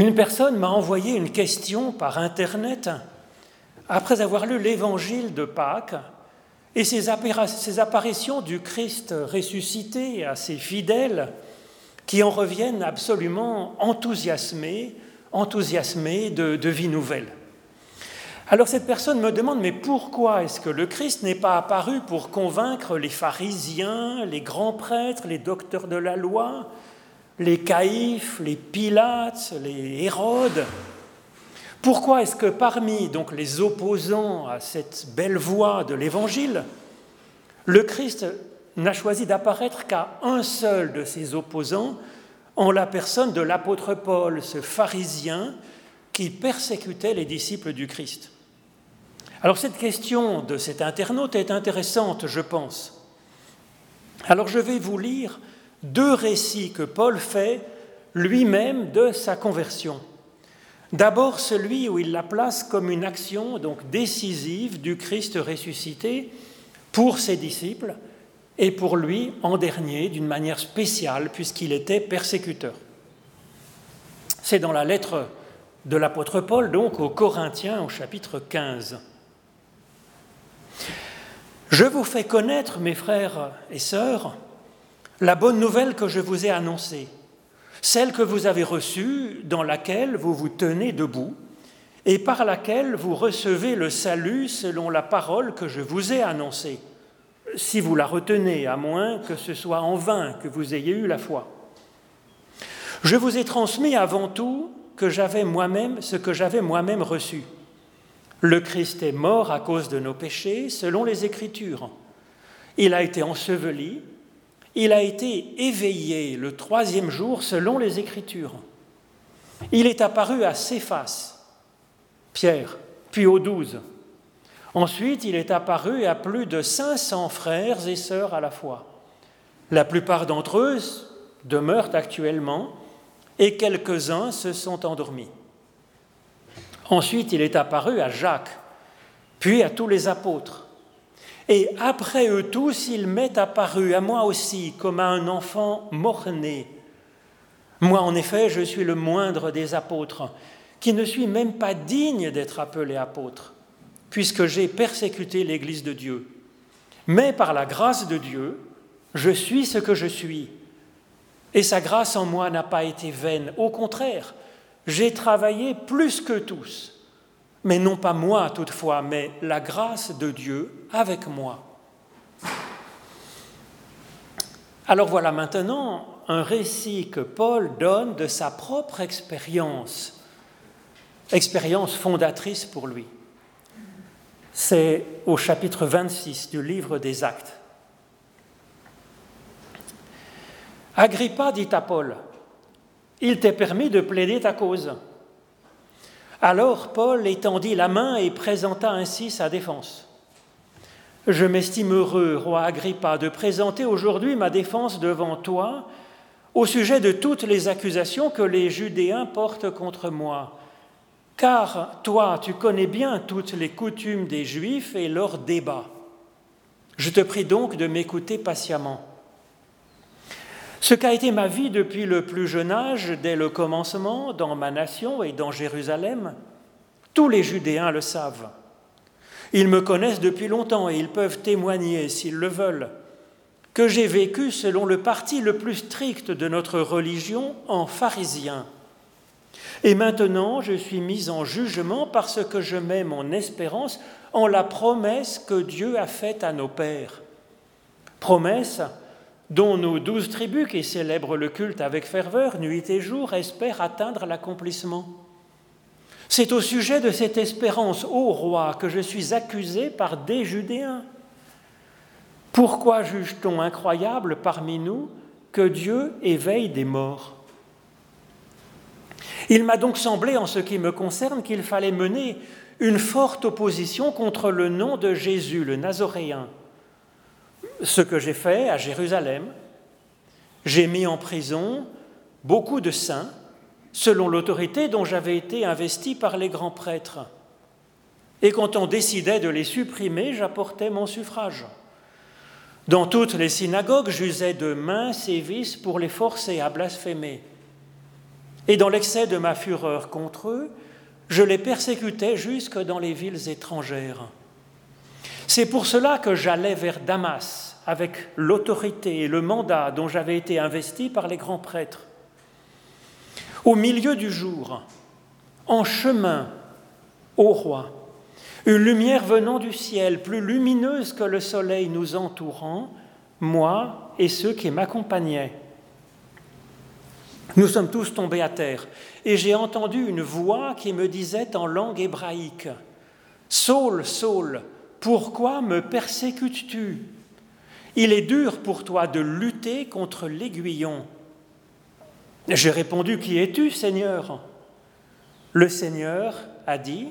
Une personne m'a envoyé une question par Internet après avoir lu l'évangile de Pâques et ces apparitions du Christ ressuscité à ses fidèles qui en reviennent absolument enthousiasmés, enthousiasmés de, de vie nouvelle. Alors cette personne me demande, mais pourquoi est-ce que le Christ n'est pas apparu pour convaincre les pharisiens, les grands prêtres, les docteurs de la loi, les caïphes, les Pilates, les Hérodes Pourquoi est-ce que parmi donc les opposants à cette belle voie de l'Évangile, le Christ n'a choisi d'apparaître qu'à un seul de ses opposants, en la personne de l'apôtre Paul, ce pharisien qui persécutait les disciples du Christ? Alors cette question de cet internaute est intéressante, je pense. Alors je vais vous lire deux récits que Paul fait lui-même de sa conversion. D'abord celui où il la place comme une action donc décisive du Christ ressuscité pour ses disciples et pour lui en dernier d'une manière spéciale puisqu'il était persécuteur. C'est dans la lettre de l'apôtre Paul donc aux Corinthiens au chapitre 15. Je vous fais connaître, mes frères et sœurs, la bonne nouvelle que je vous ai annoncée, celle que vous avez reçue, dans laquelle vous vous tenez debout, et par laquelle vous recevez le salut selon la parole que je vous ai annoncée, si vous la retenez, à moins que ce soit en vain que vous ayez eu la foi. Je vous ai transmis avant tout que j'avais moi-même ce que j'avais moi-même reçu le Christ est mort à cause de nos péchés selon les Écritures. Il a été enseveli, il a été éveillé le troisième jour selon les Écritures. Il est apparu à Céphas, Pierre, puis aux douze. Ensuite, il est apparu à plus de 500 frères et sœurs à la fois. La plupart d'entre eux demeurent actuellement et quelques-uns se sont endormis. Ensuite, il est apparu à Jacques, puis à tous les apôtres. Et après eux tous, il m'est apparu à moi aussi comme à un enfant mort-né. Moi, en effet, je suis le moindre des apôtres, qui ne suis même pas digne d'être appelé apôtre, puisque j'ai persécuté l'Église de Dieu. Mais par la grâce de Dieu, je suis ce que je suis. Et sa grâce en moi n'a pas été vaine. Au contraire, j'ai travaillé plus que tous, mais non pas moi toutefois, mais la grâce de Dieu avec moi. Alors voilà maintenant un récit que Paul donne de sa propre expérience, expérience fondatrice pour lui. C'est au chapitre 26 du livre des Actes. Agrippa dit à Paul, il t'est permis de plaider ta cause. Alors Paul étendit la main et présenta ainsi sa défense. Je m'estime heureux, roi Agrippa, de présenter aujourd'hui ma défense devant toi au sujet de toutes les accusations que les Judéens portent contre moi. Car toi, tu connais bien toutes les coutumes des Juifs et leurs débats. Je te prie donc de m'écouter patiemment. Ce qu'a été ma vie depuis le plus jeune âge, dès le commencement, dans ma nation et dans Jérusalem, tous les Judéens le savent. Ils me connaissent depuis longtemps et ils peuvent témoigner, s'ils le veulent, que j'ai vécu selon le parti le plus strict de notre religion en pharisien. Et maintenant, je suis mis en jugement parce que je mets mon espérance en la promesse que Dieu a faite à nos pères. Promesse dont nos douze tribus qui célèbrent le culte avec ferveur nuit et jour espèrent atteindre l'accomplissement. C'est au sujet de cette espérance, ô roi, que je suis accusé par des Judéens. Pourquoi juge-t-on incroyable parmi nous que Dieu éveille des morts? Il m'a donc semblé, en ce qui me concerne, qu'il fallait mener une forte opposition contre le nom de Jésus, le Nazoréen ce que j'ai fait à Jérusalem. J'ai mis en prison beaucoup de saints selon l'autorité dont j'avais été investi par les grands prêtres. Et quand on décidait de les supprimer, j'apportais mon suffrage. Dans toutes les synagogues, j'usais de mains sévices pour les forcer à blasphémer. Et dans l'excès de ma fureur contre eux, je les persécutais jusque dans les villes étrangères. C'est pour cela que j'allais vers Damas avec l'autorité et le mandat dont j'avais été investi par les grands prêtres. Au milieu du jour, en chemin au roi, une lumière venant du ciel, plus lumineuse que le soleil nous entourant, moi et ceux qui m'accompagnaient. Nous sommes tous tombés à terre, et j'ai entendu une voix qui me disait en langue hébraïque, Saul, Saul, pourquoi me persécutes-tu? Il est dur pour toi de lutter contre l'aiguillon. J'ai répondu, Qui es-tu, Seigneur? Le Seigneur a dit,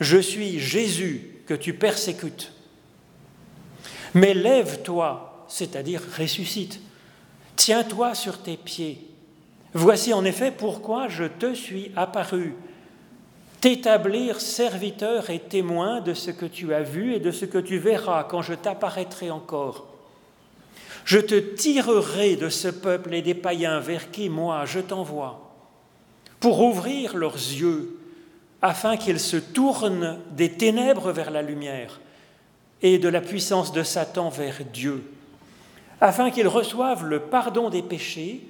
Je suis Jésus que tu persécutes. Mais lève-toi, c'est-à-dire ressuscite, tiens-toi sur tes pieds. Voici en effet pourquoi je te suis apparu, t'établir serviteur et témoin de ce que tu as vu et de ce que tu verras quand je t'apparaîtrai encore. Je te tirerai de ce peuple et des païens vers qui moi je t'envoie, pour ouvrir leurs yeux, afin qu'ils se tournent des ténèbres vers la lumière et de la puissance de Satan vers Dieu, afin qu'ils reçoivent le pardon des péchés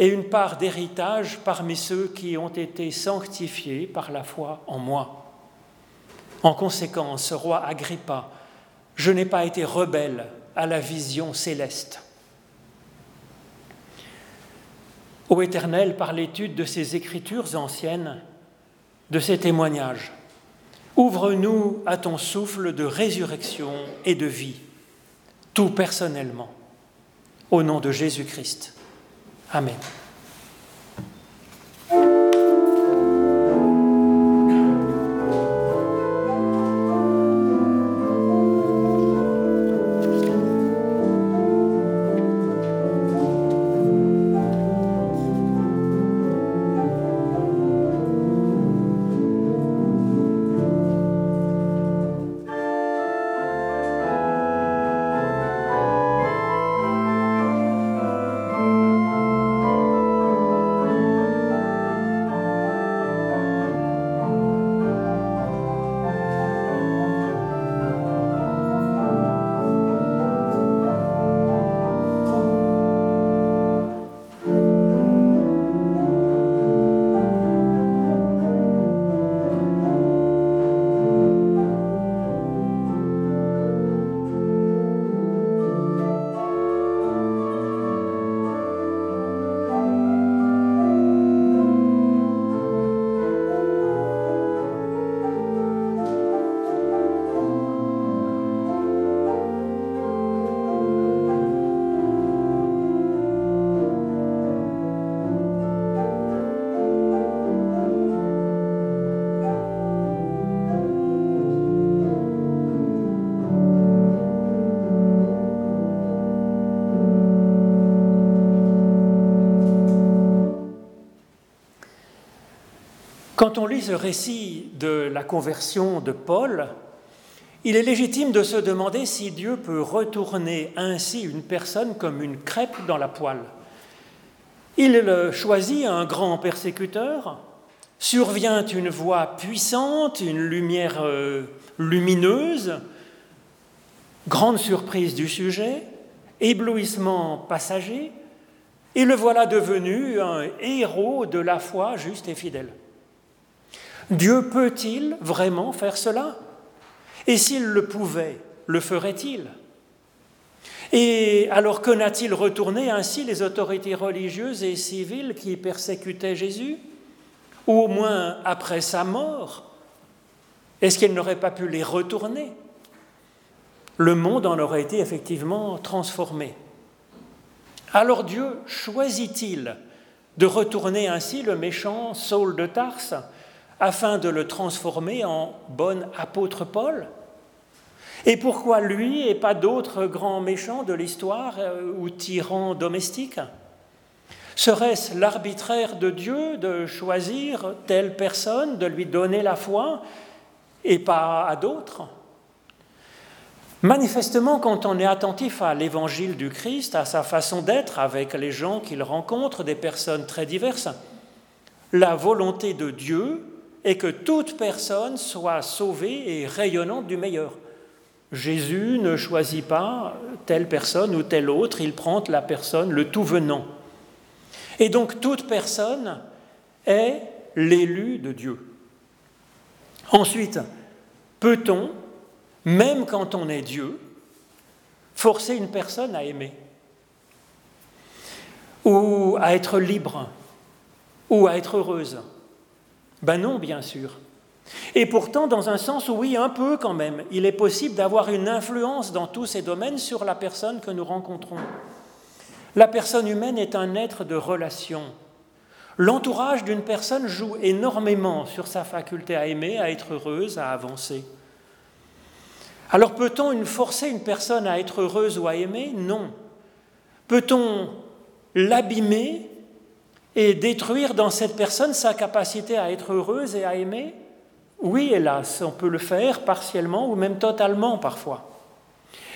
et une part d'héritage parmi ceux qui ont été sanctifiés par la foi en moi. En conséquence, roi Agrippa, je n'ai pas été rebelle à la vision céleste. Ô Éternel, par l'étude de ces écritures anciennes, de ces témoignages, ouvre-nous à ton souffle de résurrection et de vie, tout personnellement, au nom de Jésus-Christ. Amen. Quand on lit ce récit de la conversion de Paul, il est légitime de se demander si Dieu peut retourner ainsi une personne comme une crêpe dans la poêle. Il choisit un grand persécuteur, survient une voix puissante, une lumière euh, lumineuse, grande surprise du sujet, éblouissement passager, et le voilà devenu un héros de la foi juste et fidèle. Dieu peut-il vraiment faire cela? Et s'il le pouvait, le ferait-il? Et alors que n'a-t-il retourné ainsi les autorités religieuses et civiles qui persécutaient Jésus? Ou au moins après sa mort? Est-ce qu'il n'aurait pas pu les retourner? Le monde en aurait été effectivement transformé. Alors Dieu choisit-il de retourner ainsi le méchant Saul de Tarse afin de le transformer en bon apôtre Paul Et pourquoi lui et pas d'autres grands méchants de l'histoire euh, ou tyrans domestiques Serait-ce l'arbitraire de Dieu de choisir telle personne, de lui donner la foi et pas à d'autres Manifestement, quand on est attentif à l'évangile du Christ, à sa façon d'être avec les gens qu'il rencontre, des personnes très diverses, la volonté de Dieu est que toute personne soit sauvée et rayonnante du meilleur. Jésus ne choisit pas telle personne ou telle autre, il prend la personne, le tout venant. Et donc toute personne est l'élu de Dieu. Ensuite, peut-on, même quand on est Dieu, forcer une personne à aimer ou à être libre ou à être heureuse? Ben non, bien sûr. Et pourtant, dans un sens, oui, un peu quand même, il est possible d'avoir une influence dans tous ces domaines sur la personne que nous rencontrons. La personne humaine est un être de relation. L'entourage d'une personne joue énormément sur sa faculté à aimer, à être heureuse, à avancer. Alors peut-on forcer une personne à être heureuse ou à aimer? Non. Peut-on l'abîmer et détruire dans cette personne sa capacité à être heureuse et à aimer Oui, hélas, on peut le faire partiellement ou même totalement parfois.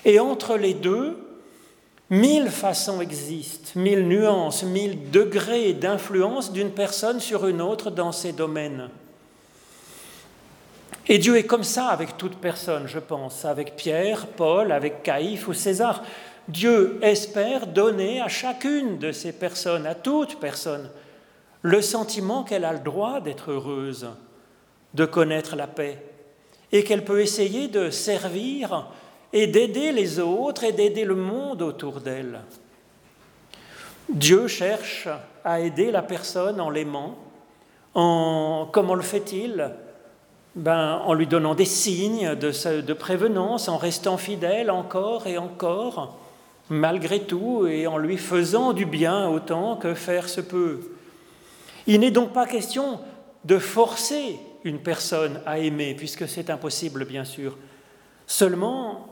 Et entre les deux, mille façons existent, mille nuances, mille degrés d'influence d'une personne sur une autre dans ces domaines. Et Dieu est comme ça avec toute personne, je pense, avec Pierre, Paul, avec Caïphe ou César. Dieu espère donner à chacune de ces personnes, à toute personne, le sentiment qu'elle a le droit d'être heureuse, de connaître la paix, et qu'elle peut essayer de servir et d'aider les autres et d'aider le monde autour d'elle. Dieu cherche à aider la personne en l'aimant. En, comment le fait-il? Ben, En lui donnant des signes de, de prévenance, en restant fidèle encore et encore, malgré tout, et en lui faisant du bien autant que faire se peut. Il n'est donc pas question de forcer une personne à aimer, puisque c'est impossible, bien sûr. Seulement,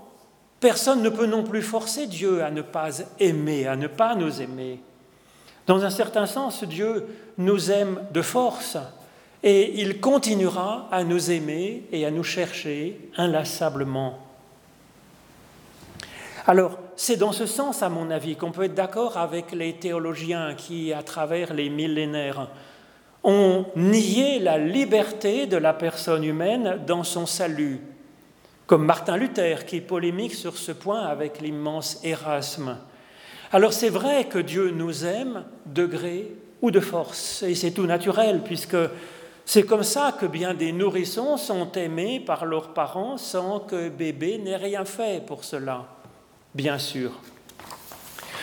personne ne peut non plus forcer Dieu à ne pas aimer, à ne pas nous aimer. Dans un certain sens, Dieu nous aime de force et il continuera à nous aimer et à nous chercher inlassablement. Alors, c'est dans ce sens, à mon avis, qu'on peut être d'accord avec les théologiens qui, à travers les millénaires, ont nié la liberté de la personne humaine dans son salut, comme Martin Luther qui polémique sur ce point avec l'immense Erasme. Alors c'est vrai que Dieu nous aime de gré ou de force, et c'est tout naturel, puisque c'est comme ça que bien des nourrissons sont aimés par leurs parents sans que bébé n'ait rien fait pour cela bien sûr.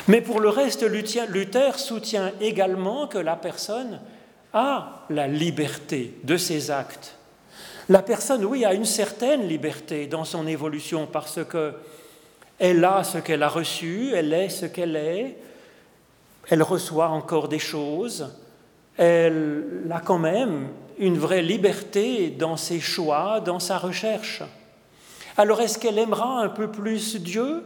Mais pour le reste, Luther soutient également que la personne a la liberté de ses actes. La personne, oui, a une certaine liberté dans son évolution parce que elle a ce qu'elle a reçu, elle est ce qu'elle est, elle reçoit encore des choses, elle a quand même une vraie liberté dans ses choix, dans sa recherche. Alors est-ce qu'elle aimera un peu plus Dieu?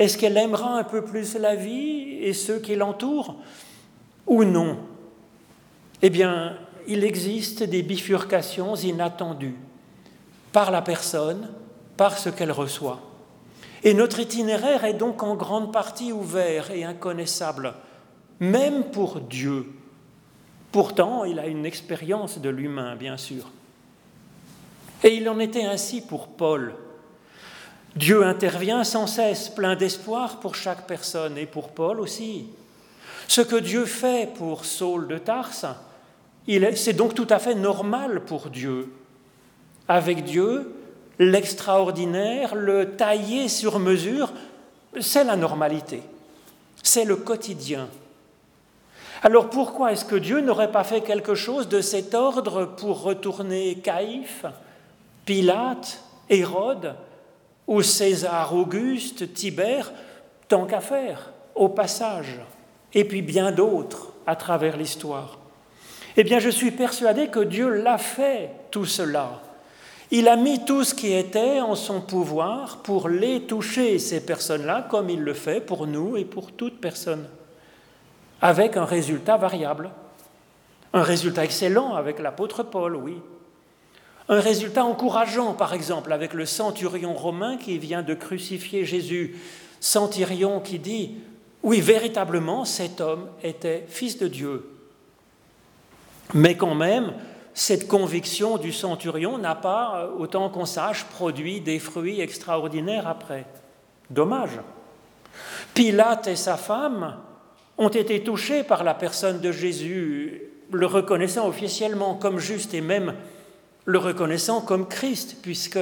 Est-ce qu'elle aimera un peu plus la vie et ceux qui l'entourent ou non? Eh bien, il existe des bifurcations inattendues par la personne, par ce qu'elle reçoit. Et notre itinéraire est donc en grande partie ouvert et inconnaissable, même pour Dieu. Pourtant, il a une expérience de l'humain, bien sûr. Et il en était ainsi pour Paul. Dieu intervient sans cesse, plein d'espoir pour chaque personne et pour Paul aussi. Ce que Dieu fait pour Saul de Tarse, c'est donc tout à fait normal pour Dieu. Avec Dieu, l'extraordinaire, le taillé sur mesure, c'est la normalité, c'est le quotidien. Alors pourquoi est-ce que Dieu n'aurait pas fait quelque chose de cet ordre pour retourner Caïphe, Pilate, Hérode ou César Auguste, Tibère, tant qu'à faire, au passage, et puis bien d'autres à travers l'histoire. Eh bien, je suis persuadé que Dieu l'a fait, tout cela. Il a mis tout ce qui était en son pouvoir pour les toucher, ces personnes-là, comme il le fait pour nous et pour toute personne, avec un résultat variable. Un résultat excellent avec l'apôtre Paul, oui, un résultat encourageant, par exemple, avec le centurion romain qui vient de crucifier Jésus. Centurion qui dit, oui, véritablement, cet homme était fils de Dieu. Mais quand même, cette conviction du centurion n'a pas, autant qu'on sache, produit des fruits extraordinaires après. Dommage. Pilate et sa femme ont été touchés par la personne de Jésus, le reconnaissant officiellement comme juste et même le reconnaissant comme Christ, puisque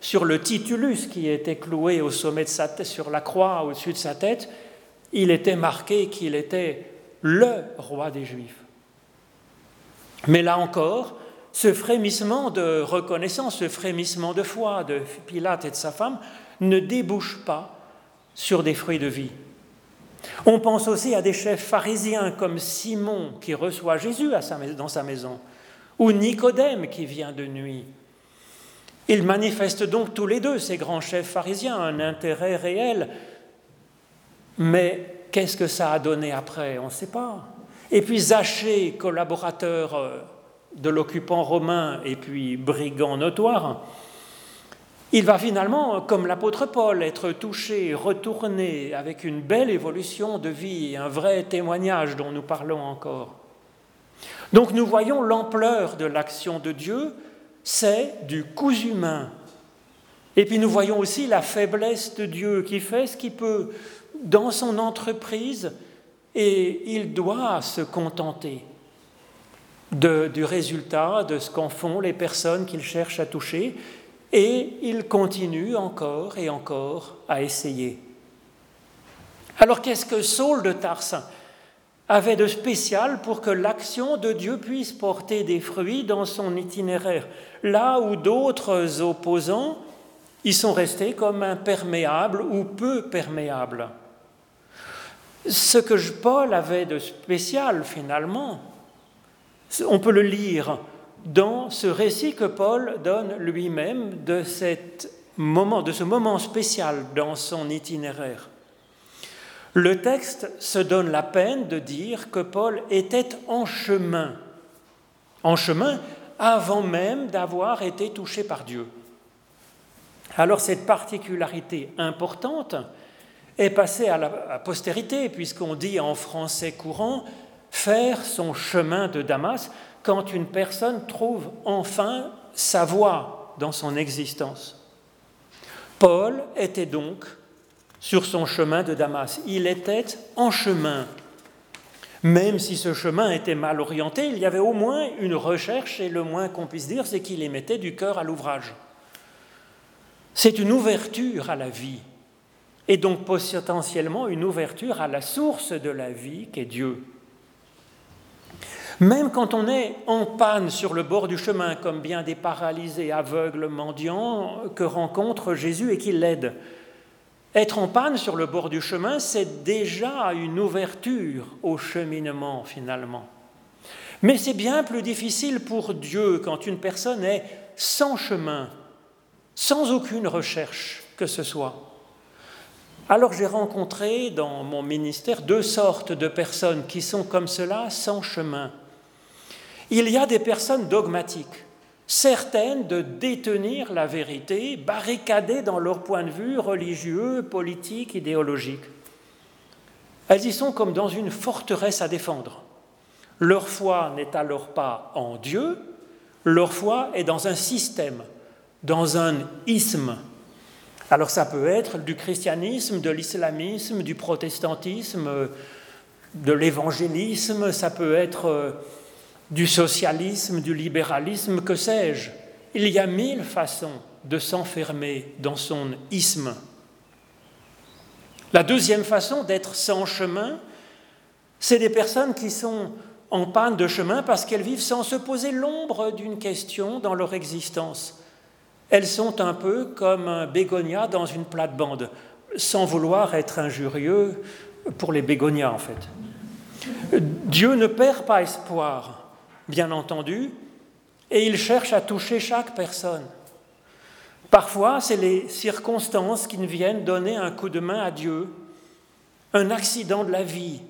sur le titulus qui était cloué au sommet de sa tête, sur la croix au-dessus de sa tête, il était marqué qu'il était le roi des Juifs. Mais là encore, ce frémissement de reconnaissance, ce frémissement de foi de Pilate et de sa femme ne débouche pas sur des fruits de vie. On pense aussi à des chefs pharisiens comme Simon qui reçoit Jésus dans sa maison, ou Nicodème qui vient de nuit. Ils manifestent donc tous les deux, ces grands chefs pharisiens, un intérêt réel. Mais qu'est-ce que ça a donné après? On ne sait pas. Et puis Zachée, collaborateur euh, de l'occupant romain et puis brigand notoire, il va finalement, comme l'apôtre Paul, être touché, retourné avec une belle évolution de vie, un vrai témoignage dont nous parlons encore. Donc nous voyons l'ampleur de l'action de Dieu, c'est du coup humain. Et puis nous voyons aussi la faiblesse de Dieu qui fait ce qu'il peut dans son entreprise et il doit se contenter du résultat de ce qu'en font les personnes qu'il cherche à toucher et il continue encore et encore à essayer. Alors qu'est-ce que Saul de Tarse avait de spécial pour que l'action de Dieu puisse porter des fruits dans son itinéraire, là où d'autres opposants y sont restés comme imperméables ou peu perméables. Ce que Paul avait de spécial finalement, on peut le lire dans ce récit que Paul donne lui-même de, de ce moment spécial dans son itinéraire. Le texte se donne la peine de dire que Paul était en chemin, en chemin avant même d'avoir été touché par Dieu. Alors cette particularité importante est passée à la postérité, puisqu'on dit en français courant faire son chemin de Damas, quand une personne trouve enfin sa voie dans son existence. Paul était donc sur son chemin de Damas. Il était en chemin. Même si ce chemin était mal orienté, il y avait au moins une recherche, et le moins qu'on puisse dire, c'est qu'il y mettait du cœur à l'ouvrage. C'est une ouverture à la vie, et donc potentiellement une ouverture à la source de la vie qu'est Dieu. Même quand on est en panne sur le bord du chemin, comme bien des paralysés, aveugles, mendiants, que rencontre Jésus et qui l'aide. Être en panne sur le bord du chemin, c'est déjà une ouverture au cheminement finalement. Mais c'est bien plus difficile pour Dieu quand une personne est sans chemin, sans aucune recherche que ce soit. Alors j'ai rencontré dans mon ministère deux sortes de personnes qui sont comme cela, sans chemin. Il y a des personnes dogmatiques, certaines de détenir la vérité, barricadées dans leur point de vue religieux, politique, idéologique. Elles y sont comme dans une forteresse à défendre. Leur foi n'est alors pas en Dieu, leur foi est dans un système, dans un isme. Alors ça peut être du christianisme, de l'islamisme, du protestantisme, de l'évangélisme, ça peut être euh, du socialisme, du libéralisme, que sais-je. Il y a mille façons de s'enfermer dans son isme. La deuxième façon d'être sans chemin, c'est des personnes qui sont en panne de chemin parce qu'elles vivent sans se poser l'ombre d'une question dans leur existence. Elles sont un peu comme un bégonia dans une plate-bande, sans vouloir être injurieux pour les bégonias en fait. Dieu ne perd pas espoir bien entendu, et il cherche à toucher chaque personne. Parfois, c'est les circonstances qui viennent donner un coup de main à Dieu. Un accident de la vie.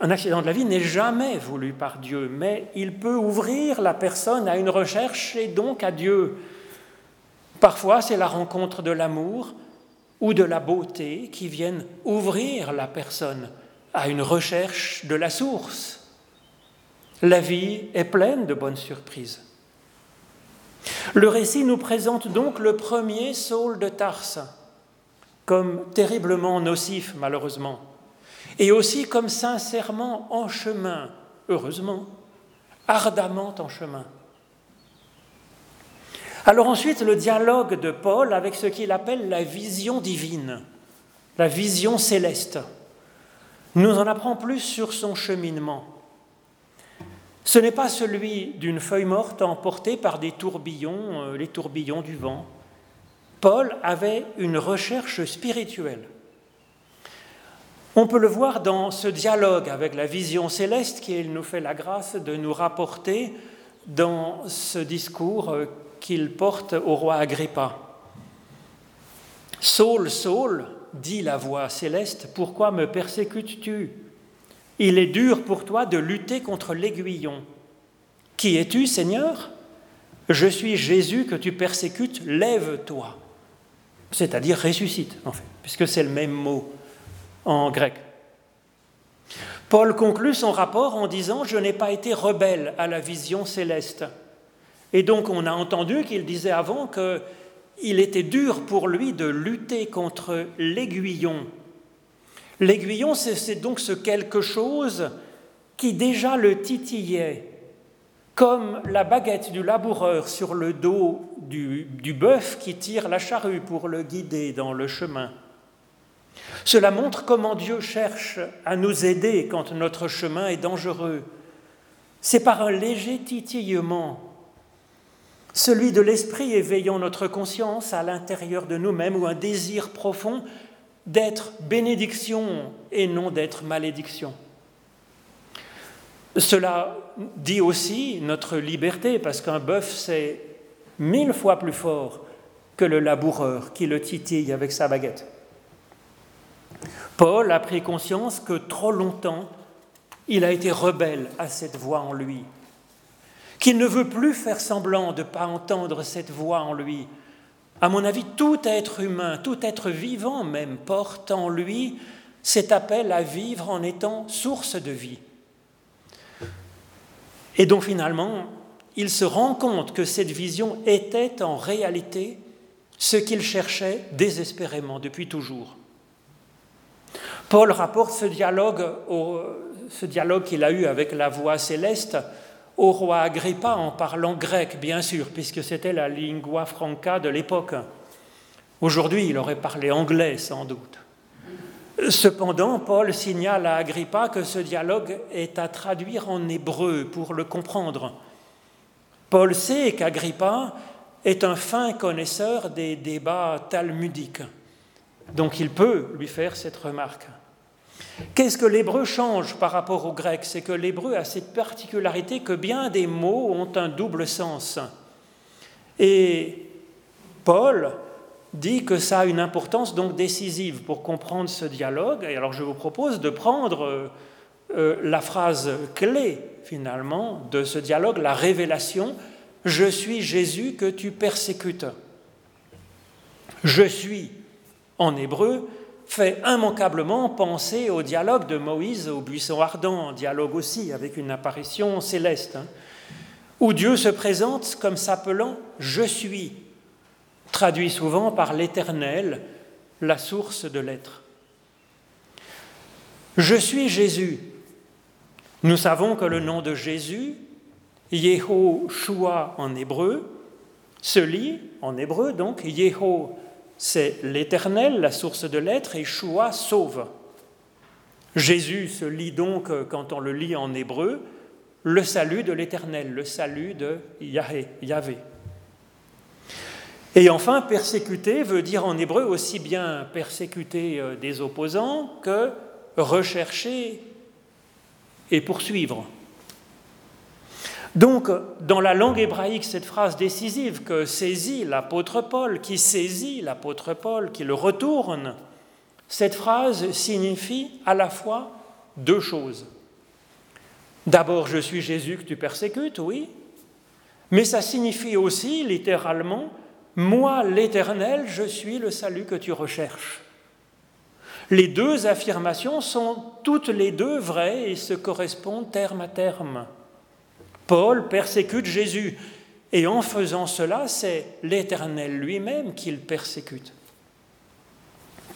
Un accident de la vie n'est jamais voulu par Dieu, mais il peut ouvrir la personne à une recherche et donc à Dieu. Parfois, c'est la rencontre de l'amour ou de la beauté qui viennent ouvrir la personne à une recherche de la source. La vie est pleine de bonnes surprises. Le récit nous présente donc le premier Saul de Tarse comme terriblement nocif, malheureusement, et aussi comme sincèrement en chemin, heureusement, ardemment en chemin. Alors ensuite, le dialogue de Paul avec ce qu'il appelle la vision divine, la vision céleste, nous en apprend plus sur son cheminement. Ce n'est pas celui d'une feuille morte emportée par des tourbillons, euh, les tourbillons du vent. Paul avait une recherche spirituelle. On peut le voir dans ce dialogue avec la vision céleste qu'il nous fait la grâce de nous rapporter dans ce discours euh, qu'il porte au roi Agrippa. Saul, Saul, dit la voix céleste, pourquoi me persécutes-tu? Il est dur pour toi de lutter contre l'aiguillon. Qui es-tu, Seigneur? Je suis Jésus que tu persécutes, lève-toi. C'est-à-dire ressuscite, en fait, puisque c'est le même mot en grec. Paul conclut son rapport en disant Je n'ai pas été rebelle à la vision céleste. Et donc on a entendu qu'il disait avant qu'il était dur pour lui de lutter contre l'aiguillon. L'aiguillon, c'est donc ce quelque chose qui déjà le titillait, comme la baguette du laboureur sur le dos du, bœuf qui tire la charrue pour le guider dans le chemin. Cela montre comment Dieu cherche à nous aider quand notre chemin est dangereux. C'est par un léger titillement, celui de l'esprit éveillant notre conscience à l'intérieur de nous-mêmes ou un désir profond d'être bénédiction et non d'être malédiction. Cela dit aussi notre liberté, parce qu'un bœuf, c'est mille fois plus fort que le laboureur qui le titille avec sa baguette. Paul a pris conscience que trop longtemps, il a été rebelle à cette voix en lui, qu'il ne veut plus faire semblant de ne pas entendre cette voix en lui. À mon avis, tout être humain, tout être vivant même, porte en lui cet appel à vivre en étant source de vie. Et donc finalement, il se rend compte que cette vision était en réalité ce qu'il cherchait désespérément depuis toujours. Paul rapporte ce dialogue, dialogue qu'il a eu avec la voix céleste au roi Agrippa en parlant grec, bien sûr, puisque c'était la lingua franca de l'époque. Aujourd'hui, il aurait parlé anglais sans doute. Cependant, Paul signale à Agrippa que ce dialogue est à traduire en hébreu pour le comprendre. Paul sait qu'Agrippa est un fin connaisseur des débats talmudiques, donc il peut lui faire cette remarque. Qu'est-ce que l'hébreu change par rapport au grec? C'est que l'hébreu a cette particularité que bien des mots ont un double sens. Et Paul dit que ça a une importance donc décisive pour comprendre ce dialogue. Et alors je vous propose de prendre euh, euh, la phrase clé finalement de ce dialogue, la révélation, Je suis Jésus que tu persécutes. Je suis en hébreu fait immanquablement penser au dialogue de Moïse au buisson ardent, dialogue aussi avec une apparition céleste, hein, où Dieu se présente comme s'appelant Je suis, traduit souvent par l'Éternel, la source de l'être. Je suis Jésus. Nous savons que le nom de Jésus, Yehoshua en hébreu, se lit en hébreu donc Yeho c'est l'Éternel, la source de l'être, et Shua sauve. Jésus se lit donc, euh, quand on le lit en hébreu, le salut de l'Éternel, le salut de Yahvé. Et enfin, persécuter veut dire en hébreu aussi bien persécuter euh, des opposants que rechercher et poursuivre. Donc, dans la langue hébraïque, cette phrase décisive que saisit l'apôtre Paul, qui saisit l'apôtre Paul, qui le retourne, cette phrase signifie à la fois deux choses. D'abord, je suis Jésus que tu persécutes, oui, mais ça signifie aussi, littéralement, moi, l'Éternel, je suis le salut que tu recherches. Les deux affirmations sont toutes les deux vraies et se correspondent terme à terme. Paul persécute Jésus, et en faisant cela, c'est l'Éternel lui-même qu'il persécute.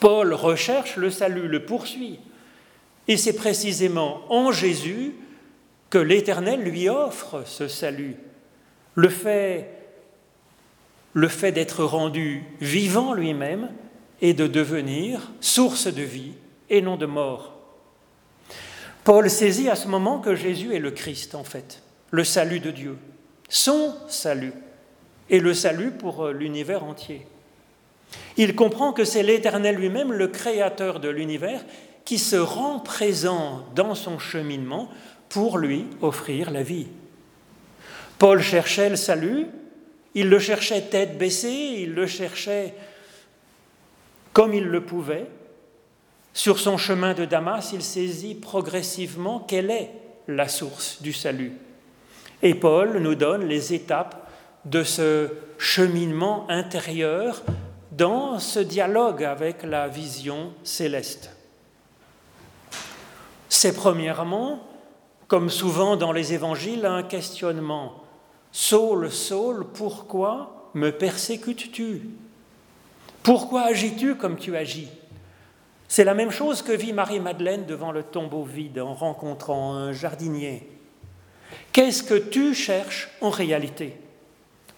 Paul recherche le salut, le poursuit, et c'est précisément en Jésus que l'Éternel lui offre ce salut. Le fait, le fait d'être rendu vivant lui-même et de devenir source de vie et non de mort. Paul saisit à ce moment que Jésus est le Christ, en fait, le salut de Dieu, son salut, et le salut pour euh, l'univers entier. Il comprend que c'est l'Éternel lui-même, le Créateur de l'univers, qui se rend présent dans son cheminement pour lui offrir la vie. Paul cherchait le salut, il le cherchait tête baissée, il le cherchait comme il le pouvait. Sur son chemin de Damas, il saisit progressivement quelle est la source du salut. Et Paul nous donne les étapes de ce cheminement intérieur dans ce dialogue avec la vision céleste. C'est premièrement, comme souvent dans les évangiles, un questionnement. Saul, Saul, pourquoi me persécutes-tu? Pourquoi agis-tu comme tu agis? C'est la même chose que vit Marie-Madeleine devant le tombeau vide en rencontrant un jardinier. Qu'est-ce que tu cherches en réalité?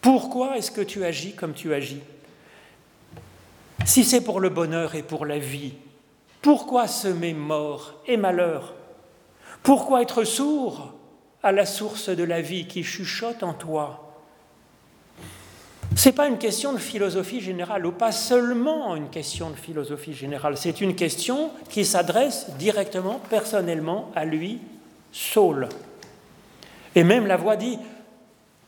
Pourquoi est-ce que tu agis comme tu agis? Si c'est pour le bonheur et pour la vie, pourquoi semer mort et malheur? Pourquoi être sourd à la source de la vie qui chuchote en toi? Ce n'est pas une question de philosophie générale, ou pas seulement une question de philosophie générale, c'est une question qui s'adresse directement, personnellement à lui, Saul. Et même la voix dit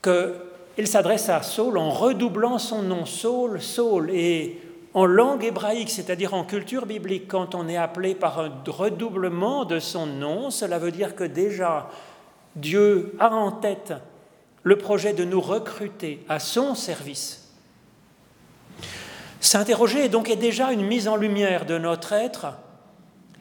qu'il s'adresse à Saul en redoublant son nom, Saul, Saul, et en langue hébraïque, c'est-à-dire en culture biblique, quand on est appelé par un redoublement de son nom, cela veut dire que déjà Dieu a en tête le projet de nous recruter à son service. S'interroger donc déjà une mise en lumière de notre être,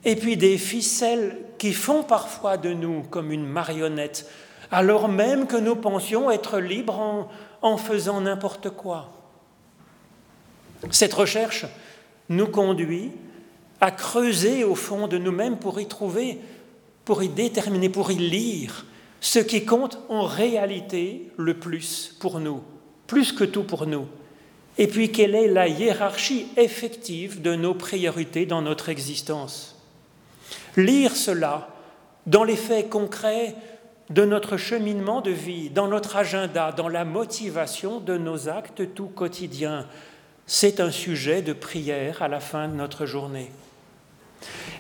et puis des ficelles qui font parfois de nous comme une marionnette, alors même que nous pensions être libres en, faisant n'importe quoi. Cette recherche nous conduit à creuser au fond de nous-mêmes pour y trouver, pour y déterminer, pour y lire ce qui compte en réalité le plus pour nous, plus que tout pour nous. Et puis quelle est la hiérarchie effective de nos priorités dans notre existence? Lire cela dans les faits concrets de notre cheminement de vie, dans notre agenda, dans la motivation de nos actes tout quotidiens, c'est un sujet de prière à la fin de notre journée.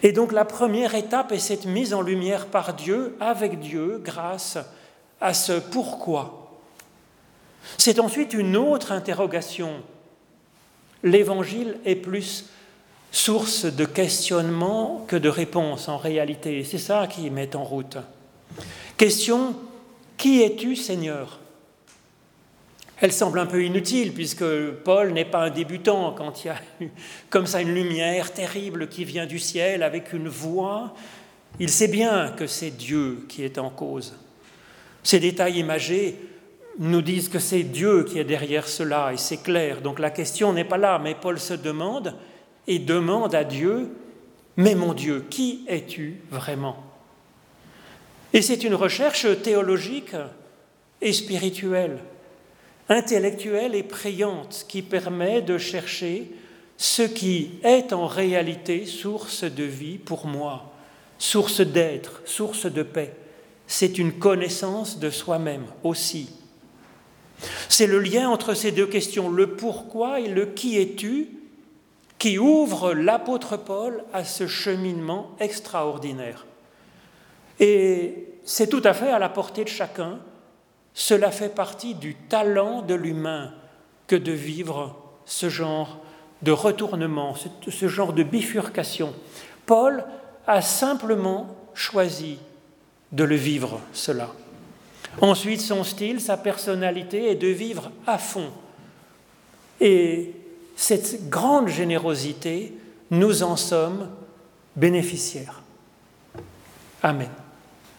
Et donc la première étape est cette mise en lumière par Dieu, avec Dieu, grâce à ce pourquoi. C'est ensuite une autre interrogation. L'évangile est plus source de questionnement que de réponse en réalité. C'est ça qui met en route. Question, qui es-tu Seigneur? Elle semble un peu inutile puisque Paul n'est pas un débutant quand il y a comme ça une lumière terrible qui vient du ciel avec une voix. Il sait bien que c'est Dieu qui est en cause. Ces détails imagés nous disent que c'est Dieu qui est derrière cela et c'est clair. Donc la question n'est pas là, mais Paul se demande et demande à Dieu, mais mon Dieu, qui es-tu vraiment? Et c'est une recherche théologique et spirituelle intellectuelle et priante qui permet de chercher ce qui est en réalité source de vie pour moi, source d'être, source de paix. C'est une connaissance de soi-même aussi. C'est le lien entre ces deux questions, le pourquoi et le qui es-tu, qui ouvre l'apôtre Paul à ce cheminement extraordinaire. Et c'est tout à fait à la portée de chacun cela fait partie du talent de l'humain que de vivre ce genre de retournement, ce genre de bifurcation. Paul a simplement choisi de le vivre, cela. Ensuite, son style, sa personnalité est de vivre à fond. Et cette grande générosité, nous en sommes bénéficiaires. Amen.